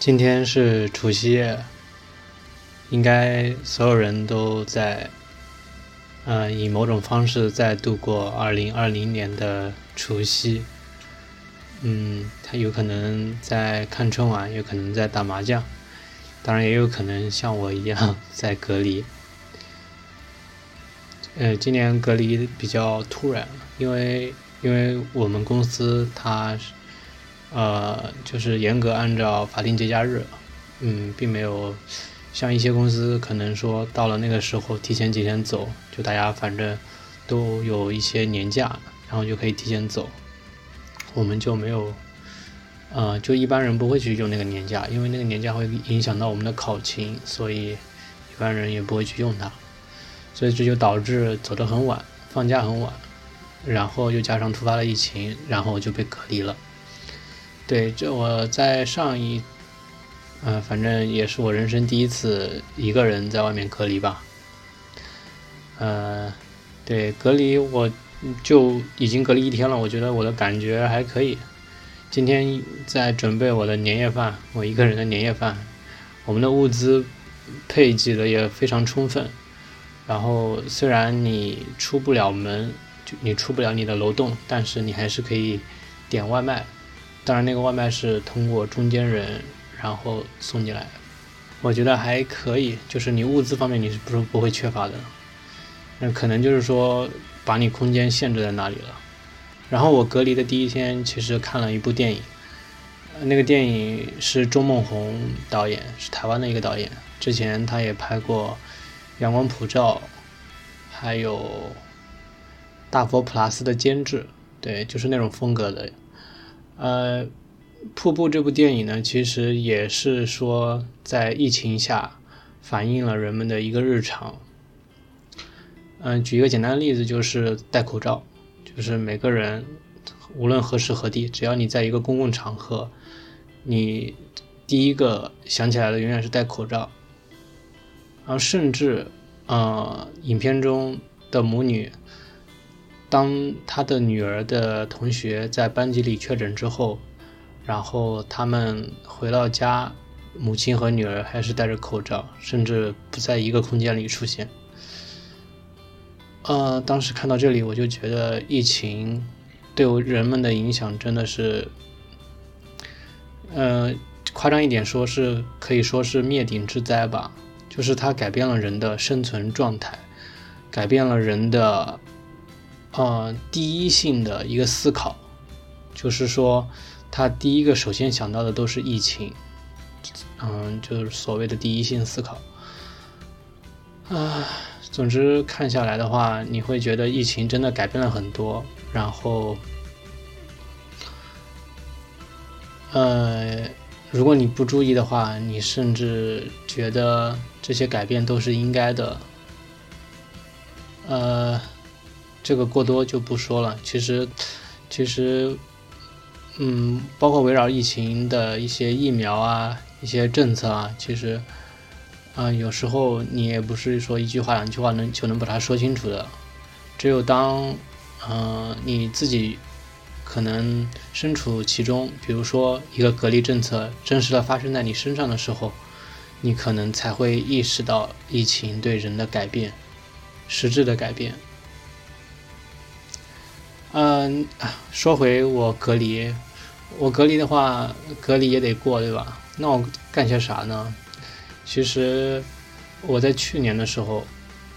今天是除夕夜，应该所有人都在，呃，以某种方式在度过二零二零年的除夕。嗯，他有可能在看春晚，有可能在打麻将，当然也有可能像我一样 在隔离。呃，今年隔离比较突然，因为因为我们公司它。呃，就是严格按照法定节假日，嗯，并没有像一些公司可能说到了那个时候提前几天走，就大家反正都有一些年假，然后就可以提前走。我们就没有，呃，就一般人不会去用那个年假，因为那个年假会影响到我们的考勤，所以一般人也不会去用它。所以这就导致走得很晚，放假很晚，然后又加上突发了疫情，然后就被隔离了。对，这我在上一，呃，反正也是我人生第一次一个人在外面隔离吧。呃，对，隔离我就已经隔离一天了，我觉得我的感觉还可以。今天在准备我的年夜饭，我一个人的年夜饭，我们的物资配给的也非常充分。然后虽然你出不了门，就你出不了你的楼栋，但是你还是可以点外卖。当然，那个外卖是通过中间人，然后送进来，我觉得还可以。就是你物资方面，你是不是不会缺乏的？那可能就是说把你空间限制在那里了。然后我隔离的第一天，其实看了一部电影，那个电影是钟孟宏导演，是台湾的一个导演。之前他也拍过《阳光普照》，还有《大佛普拉斯》的监制，对，就是那种风格的。呃，瀑布这部电影呢，其实也是说在疫情下反映了人们的一个日常。嗯，举一个简单的例子，就是戴口罩，就是每个人无论何时何地，只要你在一个公共场合，你第一个想起来的永远是戴口罩。然后甚至，呃，影片中的母女。当他的女儿的同学在班级里确诊之后，然后他们回到家，母亲和女儿还是戴着口罩，甚至不在一个空间里出现。呃，当时看到这里，我就觉得疫情对人们的影响真的是，呃，夸张一点说，是可以说是灭顶之灾吧。就是它改变了人的生存状态，改变了人的。呃，第一性的一个思考，就是说，他第一个首先想到的都是疫情，嗯，就是所谓的第一性思考。啊，总之看下来的话，你会觉得疫情真的改变了很多。然后，呃，如果你不注意的话，你甚至觉得这些改变都是应该的。呃。这个过多就不说了。其实，其实，嗯，包括围绕疫情的一些疫苗啊、一些政策啊，其实，啊，有时候你也不是说一句话、两句话能就能把它说清楚的。只有当，嗯，你自己可能身处其中，比如说一个隔离政策真实的发生在你身上的时候，你可能才会意识到疫情对人的改变，实质的改变。嗯，说回我隔离，我隔离的话，隔离也得过，对吧？那我干些啥呢？其实我在去年的时候，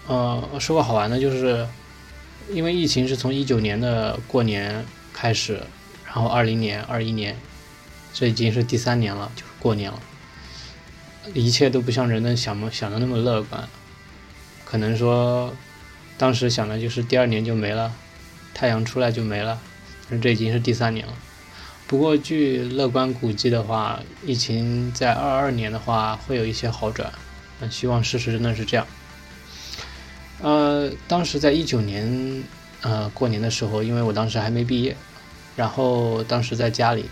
呃，说个好玩的，就是因为疫情是从一九年的过年开始，然后二零年、二一年，这已经是第三年了，就是过年了，一切都不像人们想想的那么乐观，可能说当时想的就是第二年就没了。太阳出来就没了，这已经是第三年了。不过据乐观估计的话，疫情在二二年的话会有一些好转。那希望事实真的是这样。呃，当时在一九年呃过年的时候，因为我当时还没毕业，然后当时在家里，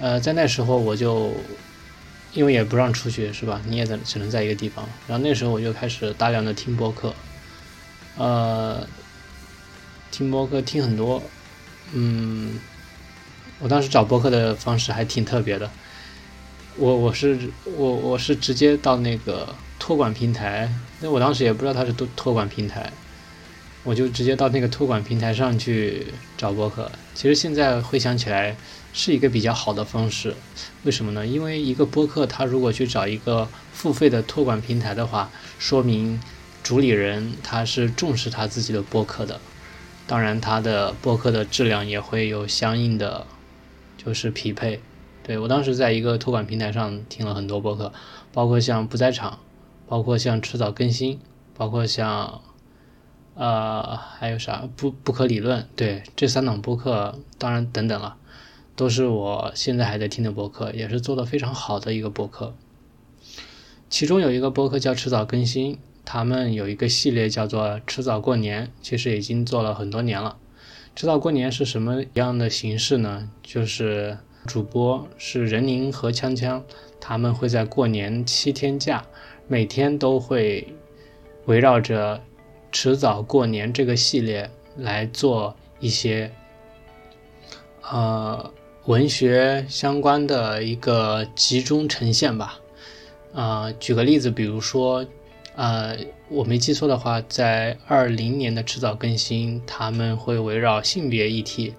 呃，在那时候我就因为也不让出去是吧？你也在只能在一个地方。然后那时候我就开始大量的听播客，呃。听播客听很多，嗯，我当时找播客的方式还挺特别的，我我是我我是直接到那个托管平台，那我当时也不知道它是托托管平台，我就直接到那个托管平台上去找播客。其实现在回想起来是一个比较好的方式，为什么呢？因为一个播客他如果去找一个付费的托管平台的话，说明主理人他是重视他自己的播客的。当然，它的播客的质量也会有相应的，就是匹配。对我当时在一个托管平台上听了很多播客，包括像不在场，包括像迟早更新，包括像，呃，还有啥不不可理论。对这三档播客，当然等等了，都是我现在还在听的播客，也是做的非常好的一个播客。其中有一个播客叫迟早更新。他们有一个系列叫做“迟早过年”，其实已经做了很多年了。迟早过年是什么样的形式呢？就是主播是任宁和锵锵，他们会在过年七天假，每天都会围绕着“迟早过年”这个系列来做一些呃文学相关的一个集中呈现吧。啊，举个例子，比如说。呃，我没记错的话，在二零年的迟早更新，他们会围绕性别议题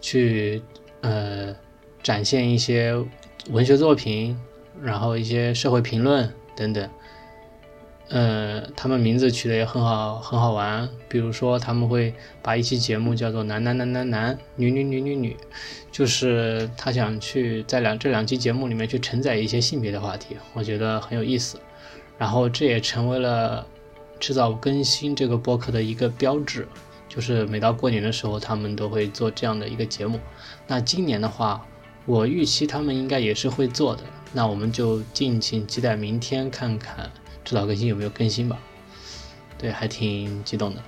去呃展现一些文学作品，然后一些社会评论等等。呃，他们名字取得也很好，很好玩。比如说，他们会把一期节目叫做“男男男男男，女女女女女”，就是他想去在两这两期节目里面去承载一些性别的话题，我觉得很有意思。然后这也成为了迟早更新这个播客的一个标志，就是每到过年的时候，他们都会做这样的一个节目。那今年的话，我预期他们应该也是会做的。那我们就敬请期待明天看看迟早更新有没有更新吧。对，还挺激动的，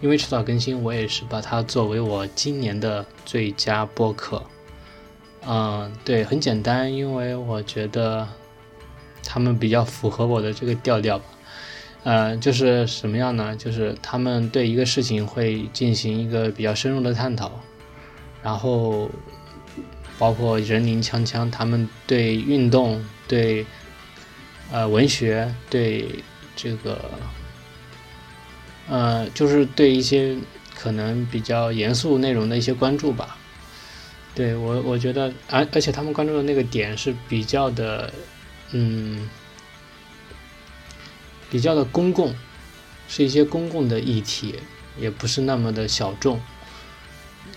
因为迟早更新，我也是把它作为我今年的最佳播客。嗯，对，很简单，因为我觉得。他们比较符合我的这个调调吧，呃，就是什么样呢？就是他们对一个事情会进行一个比较深入的探讨，然后包括人林锵锵，他们对运动、对呃文学、对这个呃，就是对一些可能比较严肃内容的一些关注吧。对我，我觉得，而而且他们关注的那个点是比较的。嗯，比较的公共，是一些公共的议题，也不是那么的小众。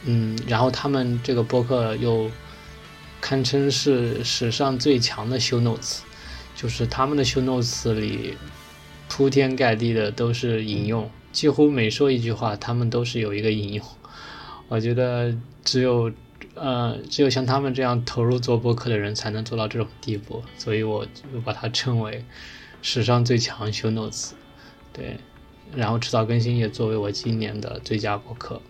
嗯，然后他们这个播客又堪称是史上最强的 show notes，就是他们的 show notes 里铺天盖地的都是引用，几乎每说一句话，他们都是有一个引用。我觉得只有。呃，只有像他们这样投入做播客的人才能做到这种地步，所以我就把它称为史上最强 show notes。对，然后迟早更新也作为我今年的最佳播客。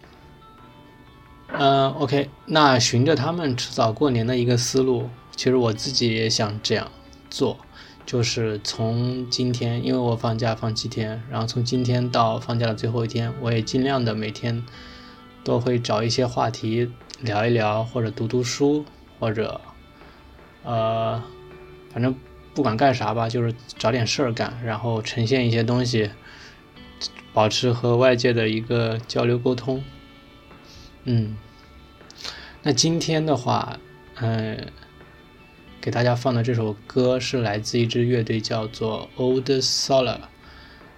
嗯，OK，那循着他们迟早过年的一个思路，其实我自己也想这样做，就是从今天，因为我放假放七天，然后从今天到放假的最后一天，我也尽量的每天都会找一些话题。聊一聊，或者读读书，或者，呃，反正不管干啥吧，就是找点事儿干，然后呈现一些东西，保持和外界的一个交流沟通。嗯，那今天的话，嗯，给大家放的这首歌是来自一支乐队，叫做 Old Solar。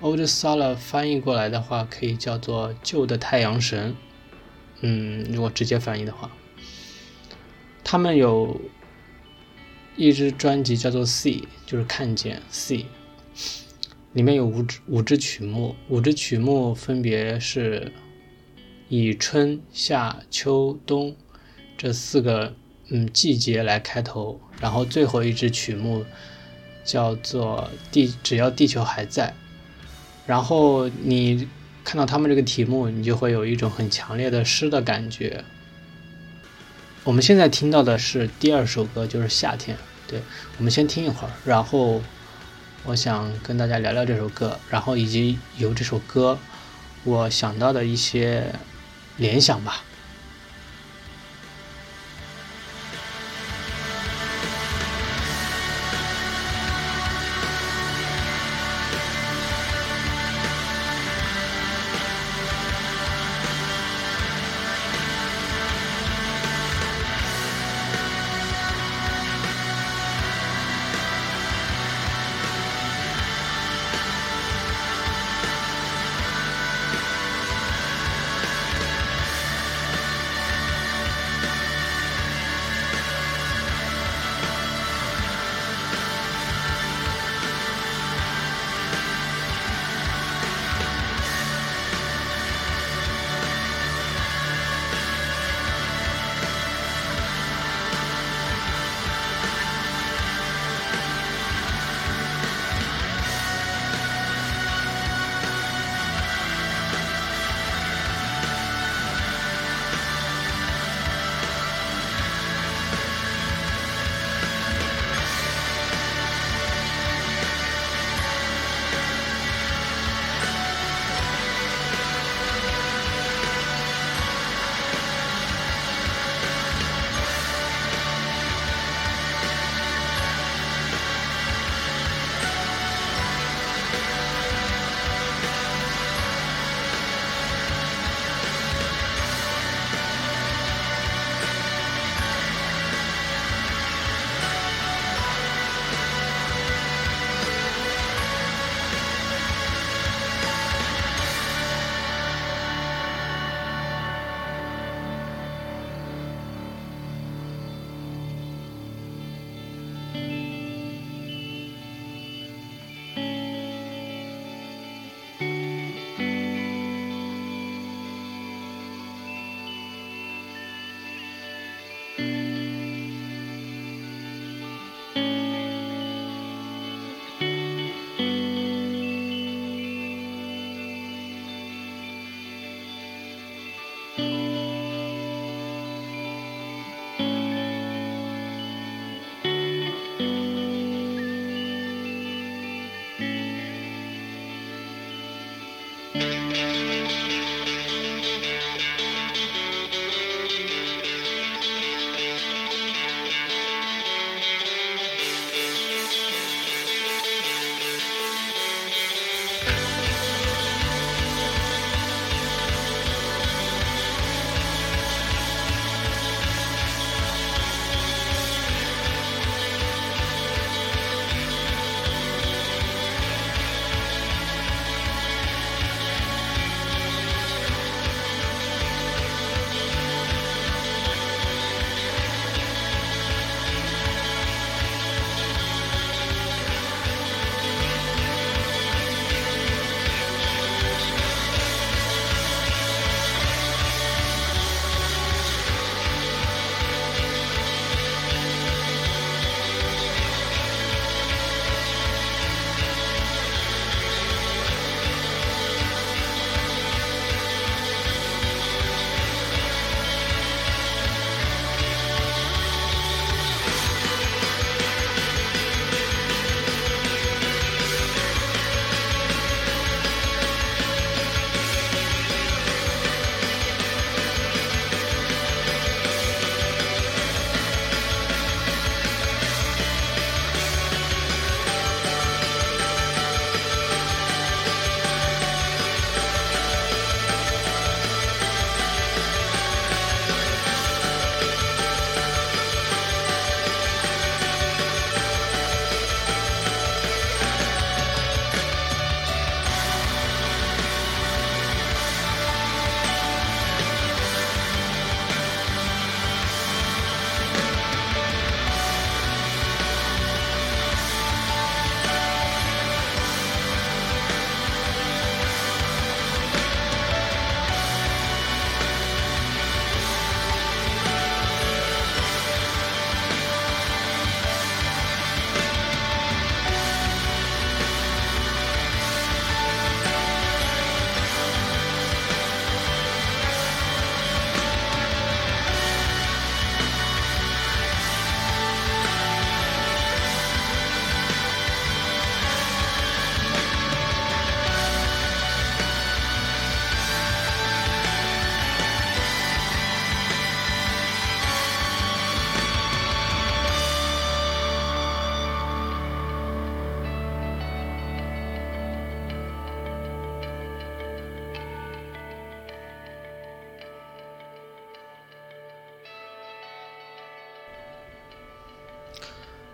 Old Solar 翻译过来的话，可以叫做旧的太阳神。嗯，如果直接翻译的话，他们有一支专辑叫做《See》，就是看见《See》，里面有五支五支曲目，五支曲目分别是以春夏秋冬这四个嗯季节来开头，然后最后一支曲目叫做《地只要地球还在》，然后你。看到他们这个题目，你就会有一种很强烈的诗的感觉。我们现在听到的是第二首歌，就是《夏天》。对，我们先听一会儿，然后我想跟大家聊聊这首歌，然后以及由这首歌我想到的一些联想吧。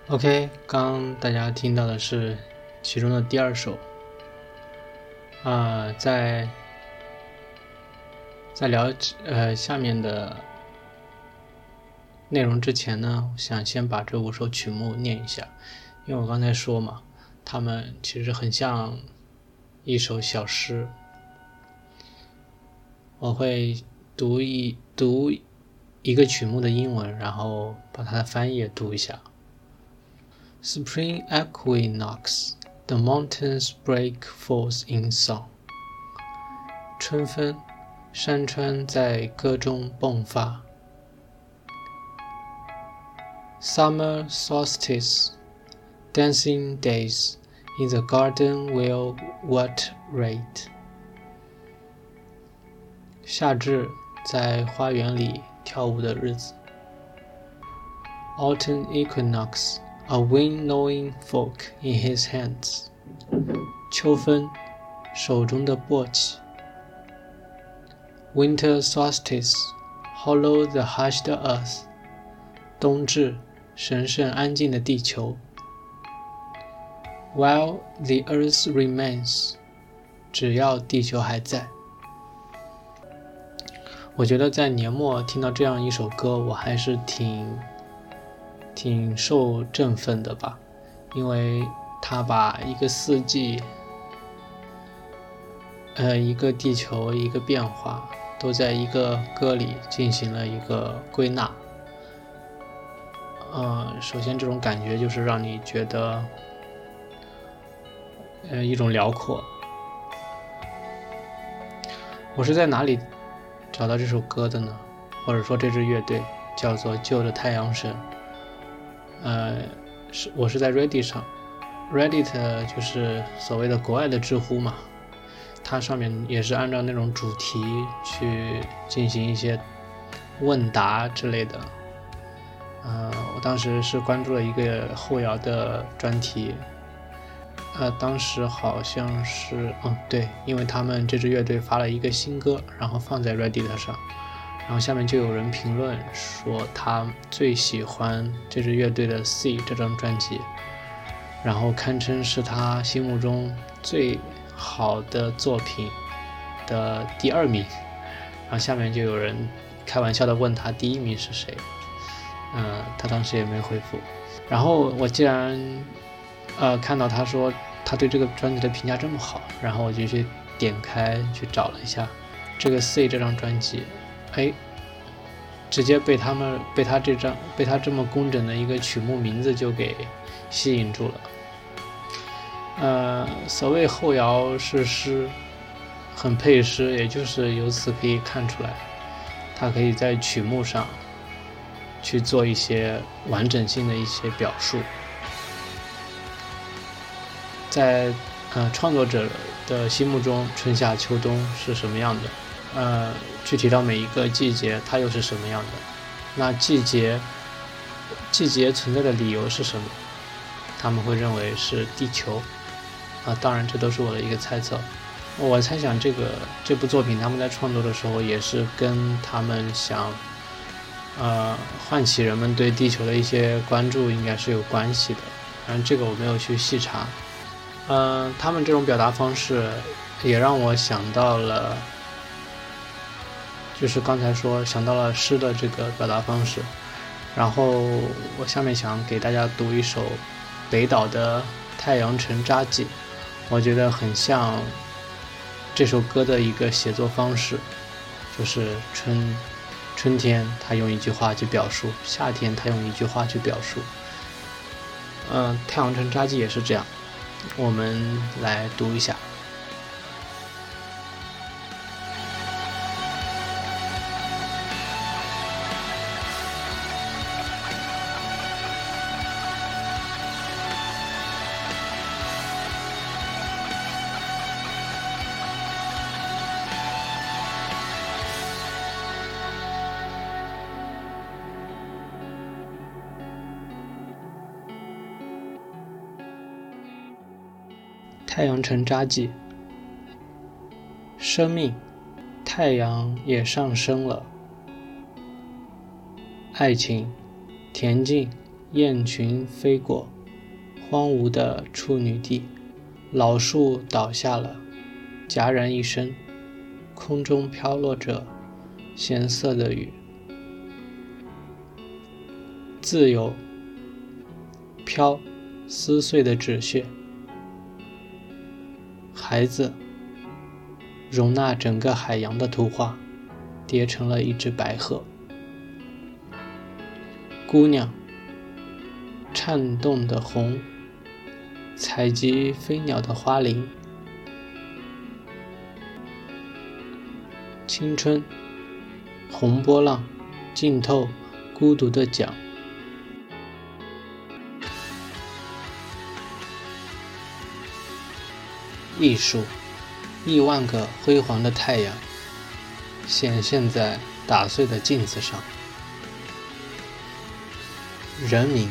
OK，刚大家听到的是其中的第二首。啊，在在聊呃下面的内容之前呢，我想先把这五首曲目念一下，因为我刚才说嘛，他们其实很像一首小诗。我会读一读一个曲目的英文，然后把它的翻译也读一下。Spring equinox, the mountains break forth in song。春分，山川在歌中迸发。Summer solstice, dancing days in the garden will what rate？夏至，在花园里跳舞的日子。Autumn equinox。 A wind-knowing fork in his hands，秋分，手中的簸箕。Winter solstice，hollow the hushed earth，冬至，神圣安静的地球。While the earth remains，只要地球还在。我觉得在年末听到这样一首歌，我还是挺。挺受振奋的吧，因为他把一个四季，呃，一个地球，一个变化，都在一个歌里进行了一个归纳。呃，首先这种感觉就是让你觉得，呃，一种辽阔。我是在哪里找到这首歌的呢？或者说这支乐队叫做《旧的太阳神》。呃，是我是在 Reddit 上，Reddit 就是所谓的国外的知乎嘛，它上面也是按照那种主题去进行一些问答之类的。呃，我当时是关注了一个后摇的专题，呃，当时好像是，嗯，对，因为他们这支乐队发了一个新歌，然后放在 Reddit 上。然后下面就有人评论说他最喜欢这支乐队的《C》这张专辑，然后堪称是他心目中最好的作品的第二名。然后下面就有人开玩笑的问他第一名是谁，嗯，他当时也没回复。然后我既然呃看到他说他对这个专辑的评价这么好，然后我就去点开去找了一下这个《C》这张专辑。哎，直接被他们被他这张被他这么工整的一个曲目名字就给吸引住了。呃，所谓后摇是诗，很配诗，也就是由此可以看出来，他可以在曲目上去做一些完整性的一些表述，在呃创作者的心目中，春夏秋冬是什么样的？呃，具体到每一个季节，它又是什么样的？那季节，季节存在的理由是什么？他们会认为是地球。啊，当然这都是我的一个猜测。我猜想这个这部作品他们在创作的时候，也是跟他们想，呃，唤起人们对地球的一些关注，应该是有关系的。反正这个我没有去细查。嗯，他们这种表达方式，也让我想到了。就是刚才说想到了诗的这个表达方式，然后我下面想给大家读一首北岛的《太阳城札记》，我觉得很像这首歌的一个写作方式，就是春春天他用一句话去表述，夏天他用一句话去表述，嗯，《太阳城札记》也是这样，我们来读一下。成扎记，生命，太阳也上升了。爱情，恬静，雁群飞过荒芜的处女地，老树倒下了，戛然一声，空中飘落着咸涩的雨。自由，飘，撕碎的纸屑。孩子，容纳整个海洋的图画，叠成了一只白鹤。姑娘，颤动的红，采集飞鸟的花铃。青春，红波浪，浸透孤独的桨。艺术，亿万个辉煌的太阳显现在打碎的镜子上。人民，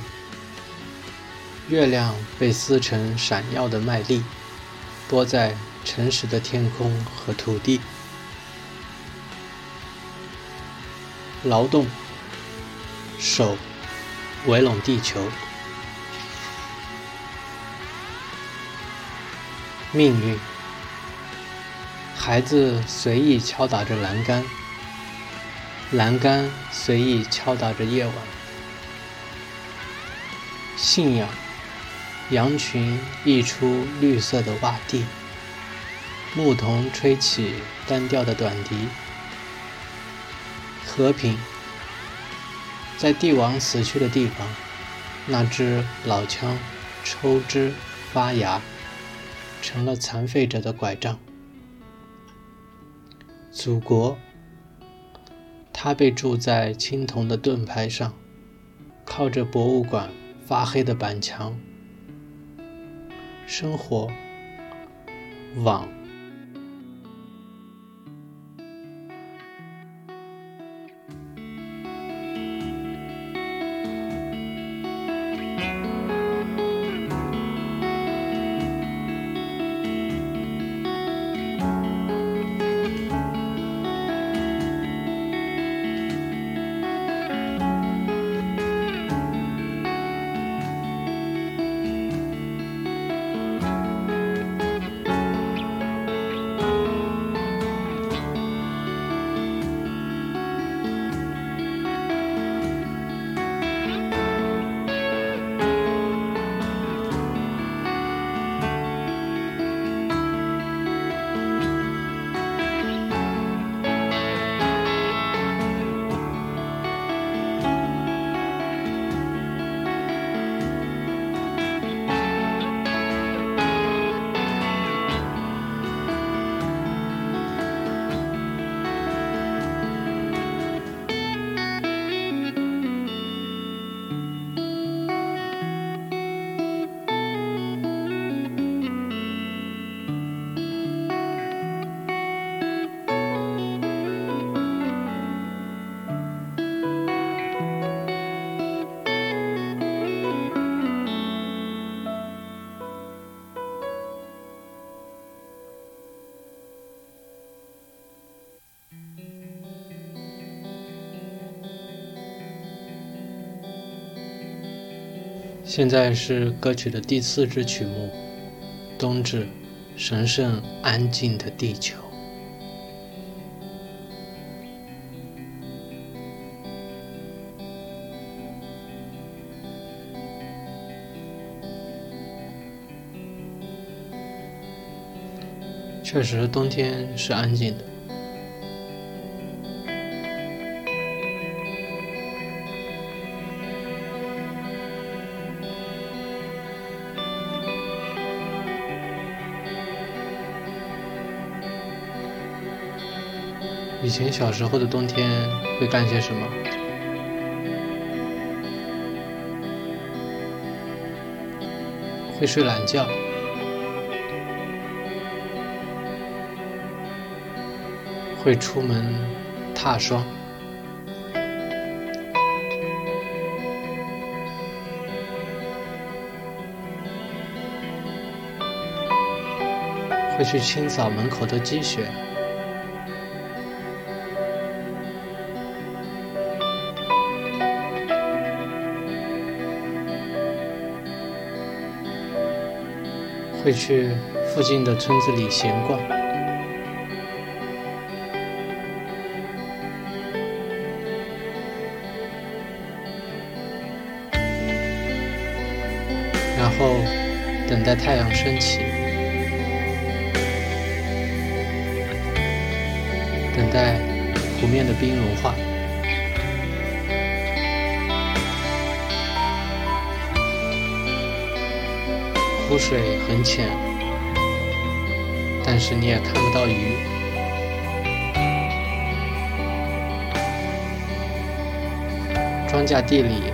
月亮被撕成闪耀的麦粒，播在诚实的天空和土地。劳动，手围拢地球。命运，孩子随意敲打着栏杆，栏杆随意敲打着夜晚。信仰，羊群溢出绿色的洼地，牧童吹起单调的短笛。和平，在帝王死去的地方，那支老枪抽枝发芽。成了残废者的拐杖。祖国，他被铸在青铜的盾牌上，靠着博物馆发黑的板墙。生活，网。现在是歌曲的第四支曲目，《冬至，神圣安静的地球》。确实，冬天是安静的。前小时候的冬天会干些什么？会睡懒觉，会出门踏霜，会去清扫门口的积雪。会去附近的村子里闲逛，然后等待太阳升起，等待湖面的冰融化。湖水很浅，但是你也看不到鱼。庄稼地里，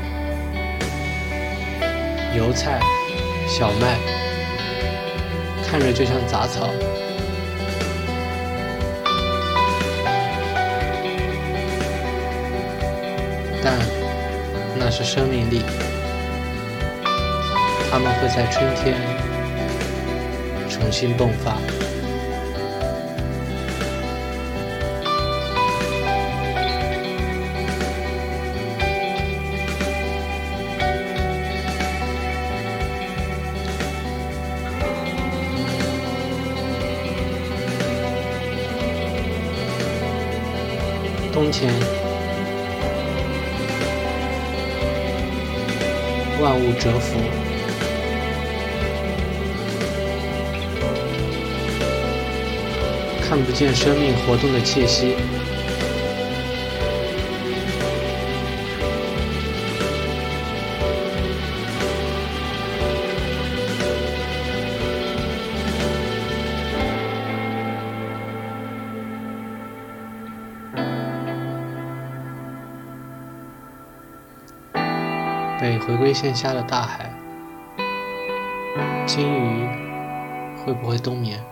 油菜、小麦，看着就像杂草，但那是生命力。它们会在春天重新迸发。冬天，万物蛰伏。看不见生命活动的气息。被回归线下的大海，鲸鱼会不会冬眠？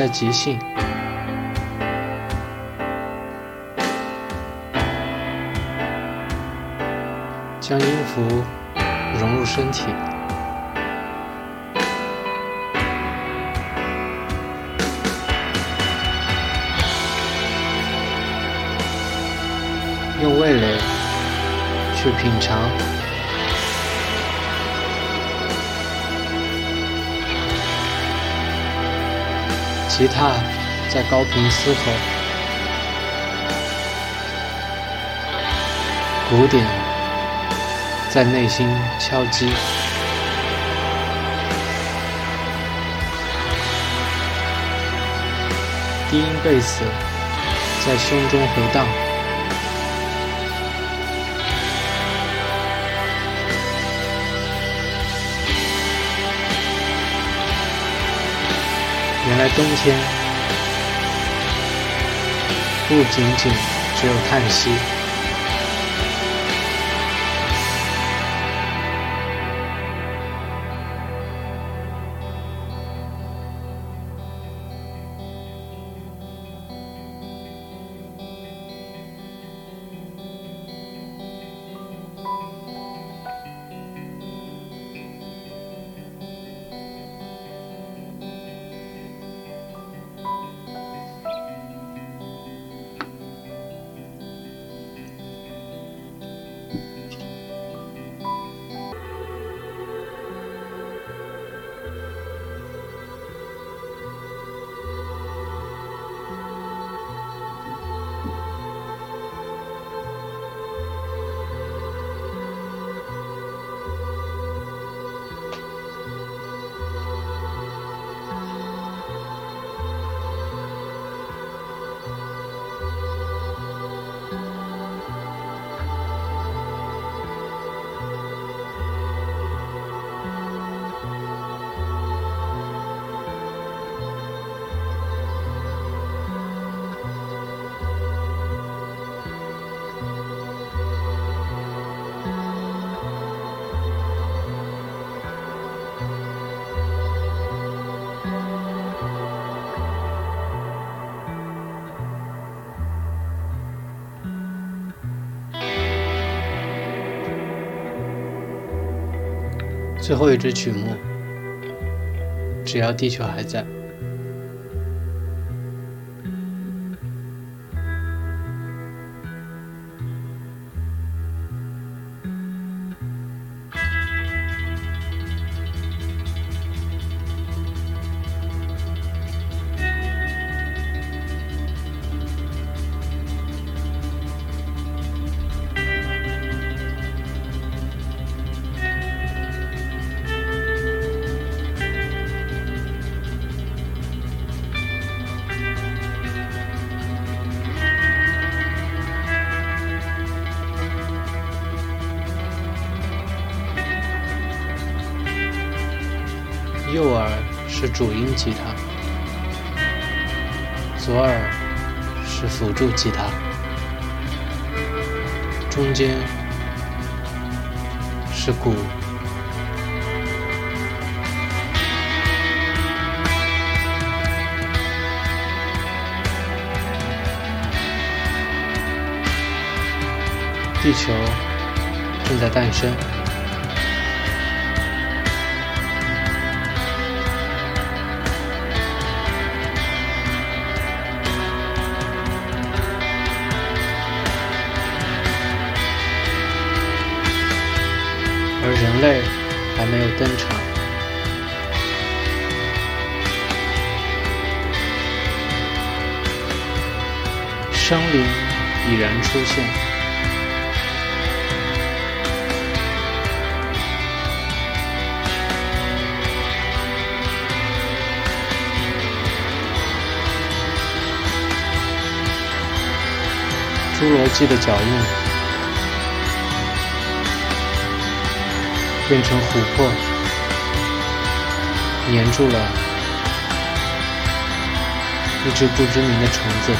在即兴，将音符融入身体，用味蕾去品尝。吉他在高频嘶吼，鼓点在内心敲击，低音贝斯在胸中回荡。原来冬天不仅仅只有叹息。最后一支曲目只要地球还在。吉他，左耳是辅助吉他，中间是鼓。地球正在诞生。人类还没有登场，生灵已然出现，侏罗纪的脚印。变成琥珀，粘住了一只不知名的虫子。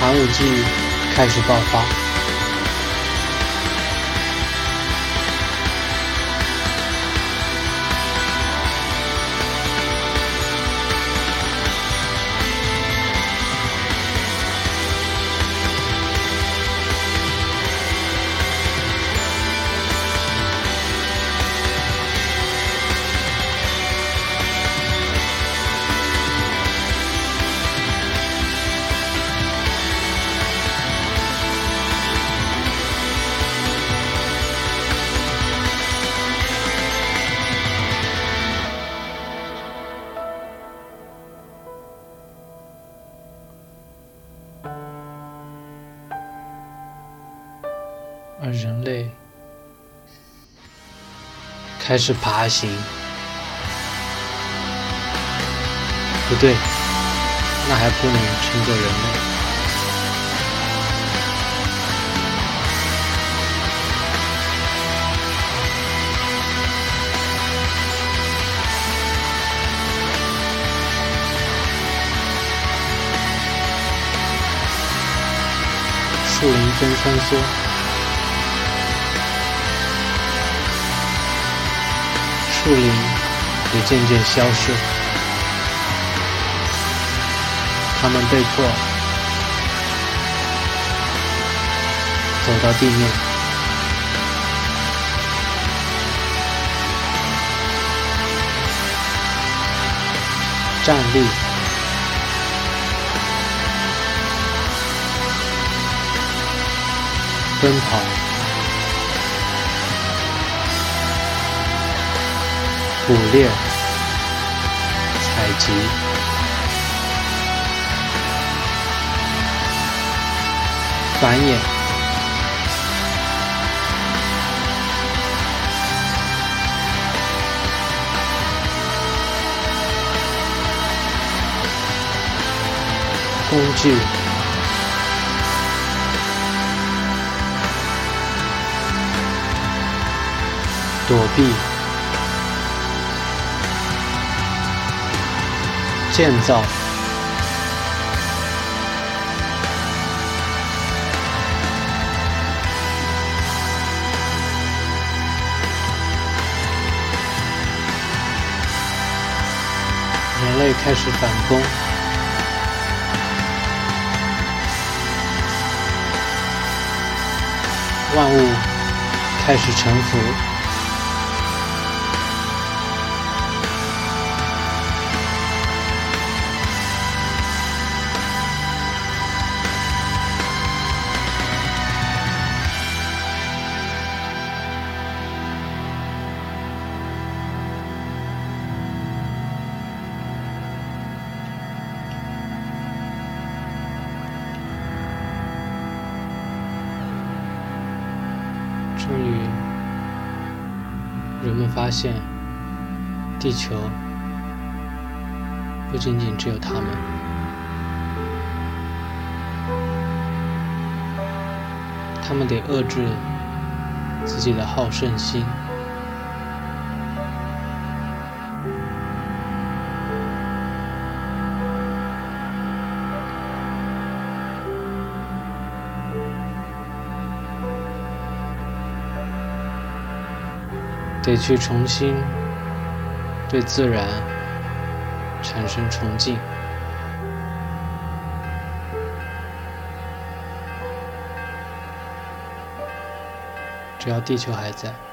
寒武纪开始爆发。开始爬行，不对，那还不能称作人类。树林中穿梭。树林也渐渐消失，他们被迫走到地面，站立，奔跑。捕猎、采集、繁衍、工具、躲避。建造、人类开始反攻，万物开始臣服。发现，地球不仅仅只有他们，他们得遏制自己的好胜心。得去重新对自然产生崇敬。只要地球还在。